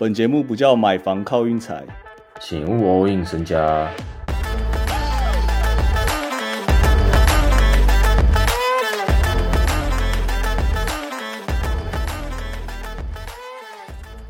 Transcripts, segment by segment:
本节目不叫买房靠运财，请勿 all in 身家。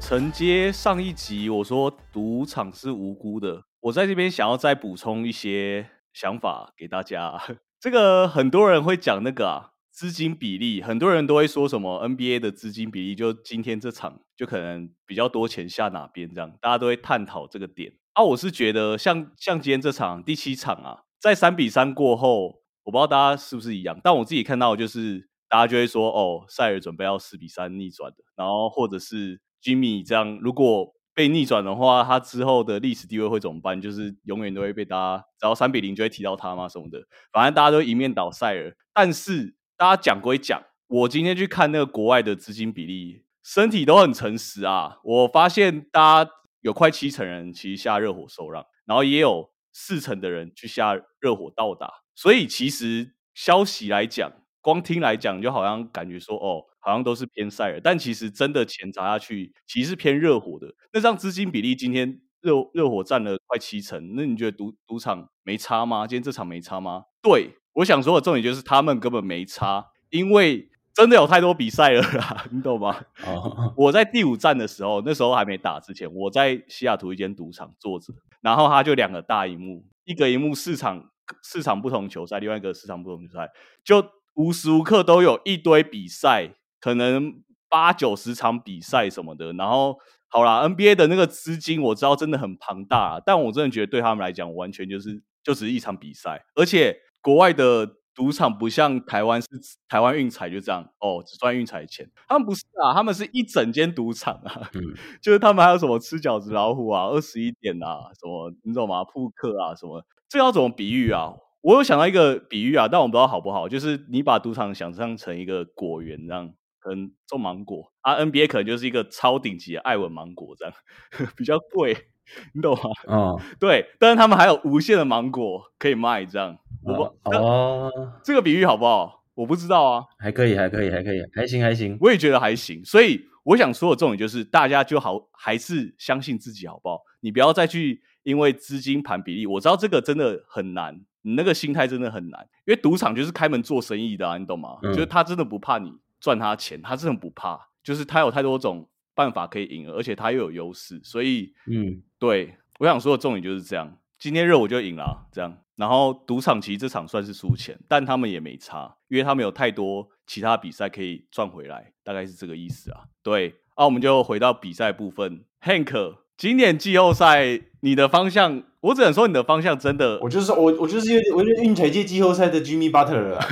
承接上一集我说赌场是无辜的，我在这边想要再补充一些想法给大家。这个很多人会讲那个啊。资金比例，很多人都会说什么 NBA 的资金比例，就今天这场就可能比较多钱下哪边这样，大家都会探讨这个点。啊，我是觉得像像今天这场第七场啊，在三比三过后，我不知道大家是不是一样，但我自己看到就是大家就会说，哦，塞尔准备要四比三逆转的，然后或者是 Jimmy 这样，如果被逆转的话，他之后的历史地位会怎么办？就是永远都会被大家只要三比零就会提到他吗？什么的，反正大家都一面倒塞尔，但是。大家讲归讲，我今天去看那个国外的资金比例，身体都很诚实啊。我发现大家有快七成人其实下热火受让，然后也有四成的人去下热火到达。所以其实消息来讲，光听来讲，就好像感觉说哦，好像都是偏赛尔，但其实真的钱砸下去，其实是偏热火的。那张资金比例今天热热火占了快七成，那你觉得赌赌场没差吗？今天这场没差吗？对。我想说的重点就是他们根本没差，因为真的有太多比赛了啦，你懂吗？我在第五站的时候，那时候还没打之前，我在西雅图一间赌场坐着，然后他就两个大荧幕，一个荧幕市场市场不同球赛，另外一个市场不同球赛，就无时无刻都有一堆比赛，可能八九十场比赛什么的。然后好啦 n b a 的那个资金我知道真的很庞大，但我真的觉得对他们来讲，完全就是就只是一场比赛，而且。国外的赌场不像台湾，是台湾运彩就这样哦，只赚运彩钱。他们不是啊，他们是一整间赌场啊，就是他们还有什么吃饺子老虎啊，二十一点啊，什么你懂吗？扑克啊，什么这要怎么比喻啊？我有想到一个比喻啊，但我不知道好不好。就是你把赌场想象成一个果园这样，可能种芒果啊，NBA 可能就是一个超顶级的艾文芒果这样，比较贵，你懂吗？嗯，对，但是他们还有无限的芒果可以卖这样。我不哦，这个比喻好不好？我不知道啊，还可以，还可以，还可以，还行，还行。我也觉得还行。所以我想说的重点就是，大家就好，还是相信自己，好不好？你不要再去因为资金盘比例，我知道这个真的很难，你那个心态真的很难。因为赌场就是开门做生意的，啊，你懂吗？就是他真的不怕你赚他钱，他真的不怕，就是他有太多种办法可以赢，而且他又有优势。所以，嗯，对我想说的重点就是这样。今天热我就赢了，这样。然后赌场其实这场算是输钱，但他们也没差，因为他们有太多其他比赛可以赚回来，大概是这个意思啊。对，那我们就回到比赛部分。Hank，今年季后赛你的方向，我只能说你的方向真的，我就是我，我就是我就是运彩界季后赛的 Jimmy Butler 啊。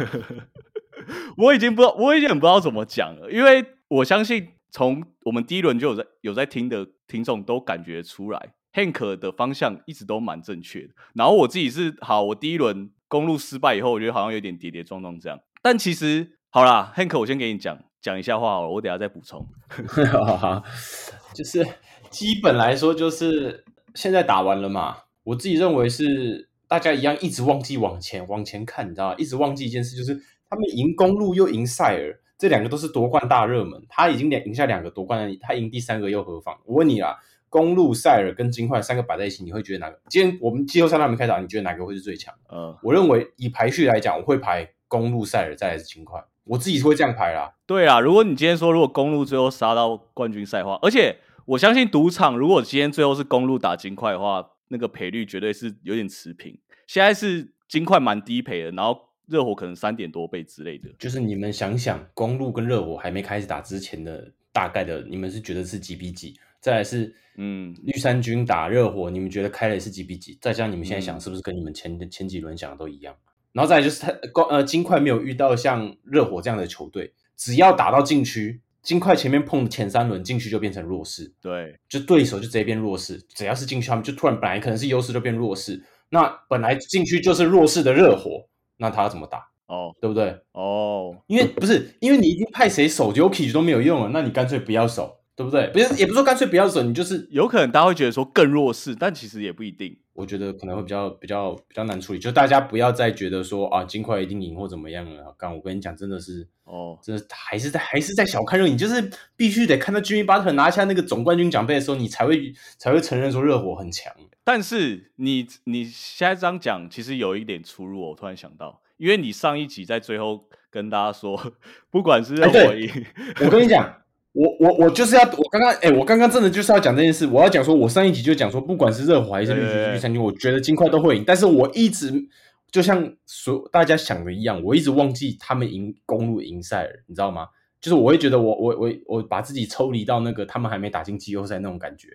我已经不知道，我已经不知道怎么讲了，因为我相信从我们第一轮就有在有在听的听众都感觉出来。Hank 的方向一直都蛮正确的，然后我自己是好，我第一轮公路失败以后，我觉得好像有点跌跌撞撞这样。但其实好啦 h a n k 我先给你讲讲一下话好了，我等下再补充。就是基本来说，就是现在打完了嘛，我自己认为是大家一样一直忘记往前往前看，你知道吗？一直忘记一件事，就是他们赢公路又赢塞尔，这两个都是夺冠大热门，他已经两赢下两个夺冠了，他赢第三个又何妨？我问你啊。公路、塞尔跟金块三个摆在一起，你会觉得哪个？今天我们季后赛还没开打，你觉得哪个会是最强？嗯，我认为以排序来讲，我会排公路、塞尔，再来是金块。我自己是会这样排啦。对啊，如果你今天说如果公路最后杀到冠军赛的话，而且我相信赌场如果今天最后是公路打金块的话，那个赔率绝对是有点持平。现在是金块蛮低赔的，然后热火可能三点多倍之类的。就是你们想想，公路跟热火还没开始打之前的大概的，你们是觉得是几比几？再来是，嗯，绿衫军打热火，你们觉得开的是几比几？再加上你们现在想，是不是跟你们前前几轮想的都一样？然后再来就是他，呃，金块没有遇到像热火这样的球队，只要打到禁区，金块前面碰前三轮禁区就变成弱势，对，就对手就直接变弱势。只要是禁区，他们就突然本来可能是优势就变弱势。那本来禁区就是弱势的热火，那他要怎么打？哦，对不对？哦，因为不是因为你已经派谁守 Jokic 都没有用了，那你干脆不要守。对不对？不是，也不是说干脆不要守，你就是有可能大家会觉得说更弱势，但其实也不一定。我觉得可能会比较比较比较难处理，就大家不要再觉得说啊，金块一定赢或怎么样了。刚我跟你讲，真的是哦，真的还是在还是在小看热，你就是必须得看到 Jimmy Butler 拿下那个总冠军奖杯的时候，你才会才会承认说热火很强。但是你你现在这样讲，其实有一点出入。我突然想到，因为你上一集在最后跟大家说，不管是热火赢，我跟你讲。我我我就是要我刚刚哎，我刚刚真的就是要讲这件事。我要讲说，我上一集就讲说，不管是热火还是绿军绿衫军，我觉得金块都会赢。但是我一直就像所大家想的一样，我一直忘记他们赢公路赢赛尔，你知道吗？就是我会觉得我我我我把自己抽离到那个他们还没打进季后赛那种感觉，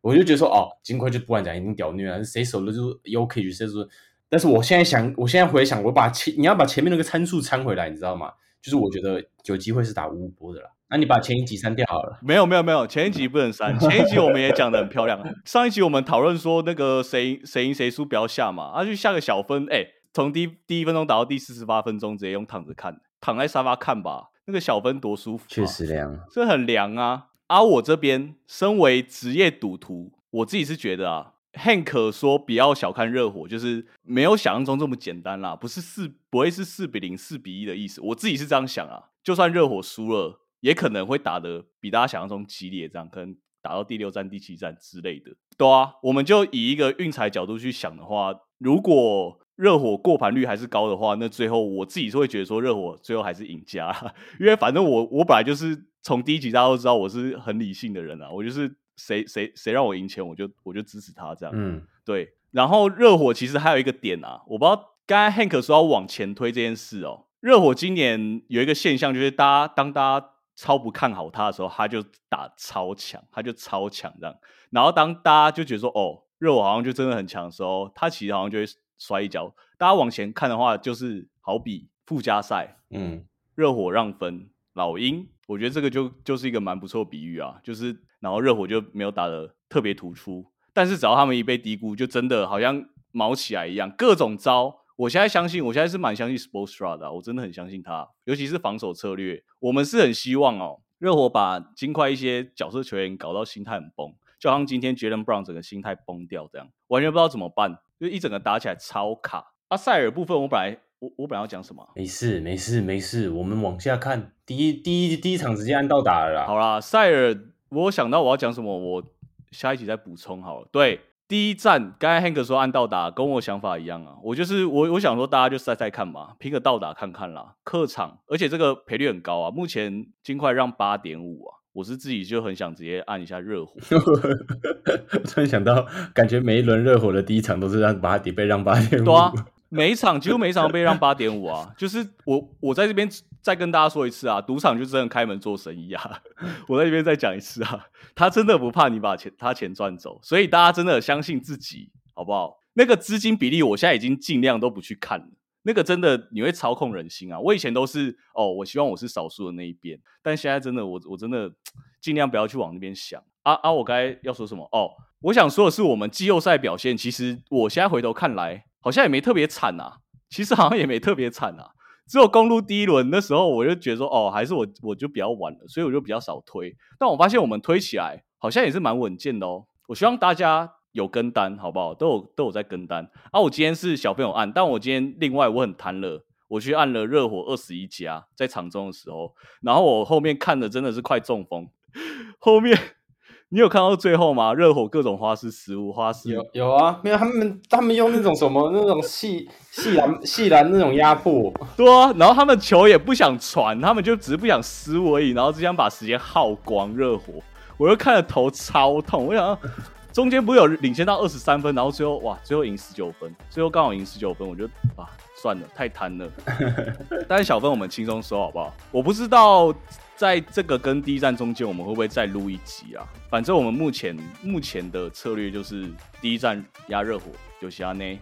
我就觉得说哦，金块就不管讲已经屌虐了，谁守的就 OK，谁说。但是我现在想，我现在回想，我把前你要把前面那个参数参回来，你知道吗？就是我觉得有机会是打五五波的啦。那你把前一集删掉好了。没有没有没有，前一集不能删。前一集我们也讲的很漂亮。上一集我们讨论说那个谁谁赢谁输不要下嘛，啊就下个小分，哎，从第第一分钟打到第四十八分钟，直接用躺着看，躺在沙发看吧，那个小分多舒服。确实凉，这很凉啊。而我这边身为职业赌徒，我自己是觉得啊，Hank 说不要小看热火，就是没有想象中这么简单啦，不是四不会是四比零、四比一的意思。我自己是这样想啊，就算热火输了。也可能会打的比大家想象中激烈，这样可能打到第六战、第七战之类的。对啊，我们就以一个运彩角度去想的话，如果热火过盘率还是高的话，那最后我自己是会觉得说热火最后还是赢家，因为反正我我本来就是从第一集大家都知道我是很理性的人啊，我就是谁谁谁让我赢钱，我就我就支持他这样。嗯，对。然后热火其实还有一个点啊，我不知道刚才 Hank 说要往前推这件事哦，热火今年有一个现象就是大家当大家。超不看好他的时候，他就打超强，他就超强这样。然后当大家就觉得说，哦，热火好像就真的很强的时候，他其实好像就会摔一跤。大家往前看的话，就是好比附加赛，嗯，热火让分，老鹰，我觉得这个就就是一个蛮不错比喻啊。就是然后热火就没有打的特别突出，但是只要他们一被低估，就真的好像毛起来一样，各种招。我现在相信，我现在是蛮相信 Sportsra 的，我真的很相信他，尤其是防守策略。我们是很希望哦，热火把金块一些角色球员搞到心态很崩，就好像今天 Jalen Brown 整个心态崩掉这样，完全不知道怎么办，就一整个打起来超卡。阿塞尔部分，我本来我我本来要讲什么？没事没事没事，我们往下看，第一第一第一场直接按到打了啦。好啦，塞尔，我想到我要讲什么，我下一集再补充好了。对。第一站，刚才 Hank 说按到达，跟我想法一样啊。我就是我，我想说大家就赛赛看嘛，拼个到达看看啦。客场，而且这个赔率很高啊。目前金块让八点五啊，我是自己就很想直接按一下热火。突然想到，感觉每一轮热火的第一场都是让八点被让八点五。对啊，每一场几乎每一场都被让八点五啊。就是我我在这边再跟大家说一次啊，赌场就真的开门做生意啊。我在这边再讲一次啊。他真的不怕你把钱他钱赚走，所以大家真的相信自己，好不好？那个资金比例，我现在已经尽量都不去看了。那个真的你会操控人心啊！我以前都是哦，我希望我是少数的那一边，但现在真的我我真的 尽量不要去往那边想啊啊！我该要说什么？哦，我想说的是，我们季后赛表现，其实我现在回头看来，好像也没特别惨啊。其实好像也没特别惨啊。只有公路第一轮那时候，我就觉得说，哦，还是我我就比较晚了，所以我就比较少推。但我发现我们推起来好像也是蛮稳健的哦。我希望大家有跟单，好不好？都有都有在跟单。啊，我今天是小朋友按，但我今天另外我很贪乐，我去按了热火二十一加，在场中的时候，然后我后面看的真的是快中风，后面。你有看到最后吗？热火各种花式失误，花式有有啊，没有他们他们用那种什么那种细细篮细篮那种压迫，对啊，然后他们球也不想传，他们就只是不想失误而已，然后只想把时间耗光。热火，我又看了头超痛，我想中间不是有领先到二十三分，然后最后哇，最后赢十九分，最后刚好赢十九分，我就啊算了，太贪了。但是小分我们轻松收好不好？我不知道。在这个跟第一站中间，我们会不会再录一集啊？反正我们目前目前的策略就是第一站压热火，有其他呢。